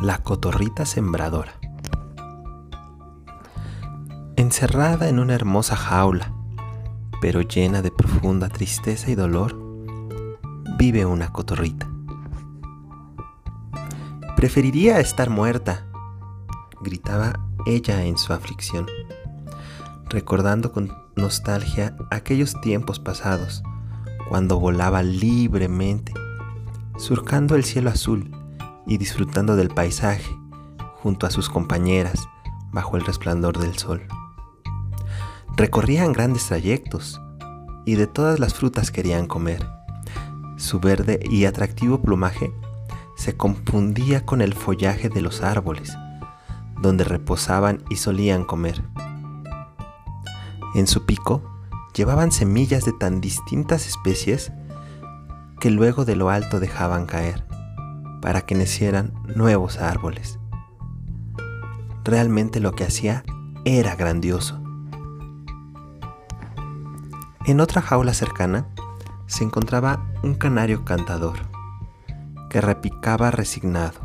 La cotorrita sembradora. Encerrada en una hermosa jaula, pero llena de profunda tristeza y dolor, vive una cotorrita. Preferiría estar muerta, gritaba ella en su aflicción, recordando con nostalgia aquellos tiempos pasados, cuando volaba libremente, surcando el cielo azul y disfrutando del paisaje junto a sus compañeras bajo el resplandor del sol. Recorrían grandes trayectos y de todas las frutas querían comer. Su verde y atractivo plumaje se confundía con el follaje de los árboles, donde reposaban y solían comer. En su pico llevaban semillas de tan distintas especies que luego de lo alto dejaban caer para que nacieran nuevos árboles. Realmente lo que hacía era grandioso. En otra jaula cercana se encontraba un canario cantador, que repicaba resignado,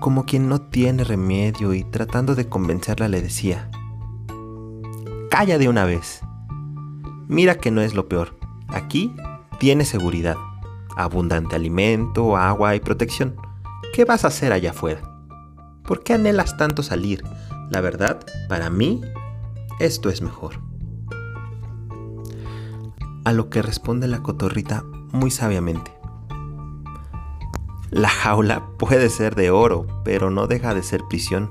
como quien no tiene remedio y tratando de convencerla le decía, Calla de una vez. Mira que no es lo peor. Aquí tienes seguridad abundante alimento, agua y protección. ¿Qué vas a hacer allá afuera? ¿Por qué anhelas tanto salir? La verdad, para mí, esto es mejor. A lo que responde la cotorrita muy sabiamente. La jaula puede ser de oro, pero no deja de ser prisión.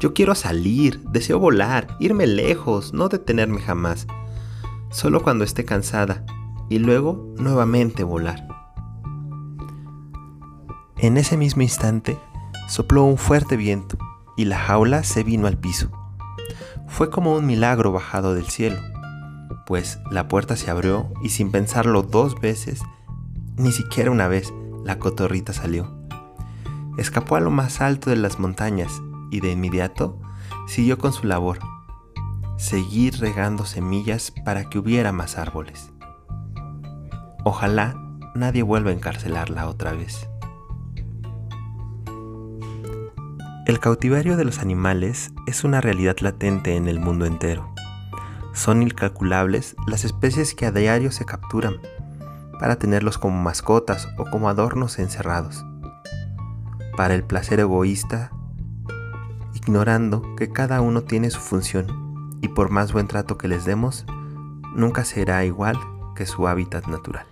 Yo quiero salir, deseo volar, irme lejos, no detenerme jamás. Solo cuando esté cansada y luego nuevamente volar. En ese mismo instante sopló un fuerte viento y la jaula se vino al piso. Fue como un milagro bajado del cielo, pues la puerta se abrió y sin pensarlo dos veces, ni siquiera una vez, la cotorrita salió. Escapó a lo más alto de las montañas y de inmediato siguió con su labor, seguir regando semillas para que hubiera más árboles. Ojalá nadie vuelva a encarcelarla otra vez. El cautiverio de los animales es una realidad latente en el mundo entero. Son incalculables las especies que a diario se capturan para tenerlos como mascotas o como adornos encerrados. Para el placer egoísta, ignorando que cada uno tiene su función y por más buen trato que les demos, nunca será igual que su hábitat natural.